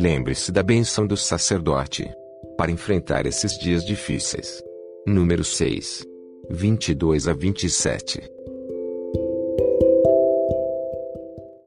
Lembre-se da benção do sacerdote para enfrentar esses dias difíceis. Número 6. 22 a 27.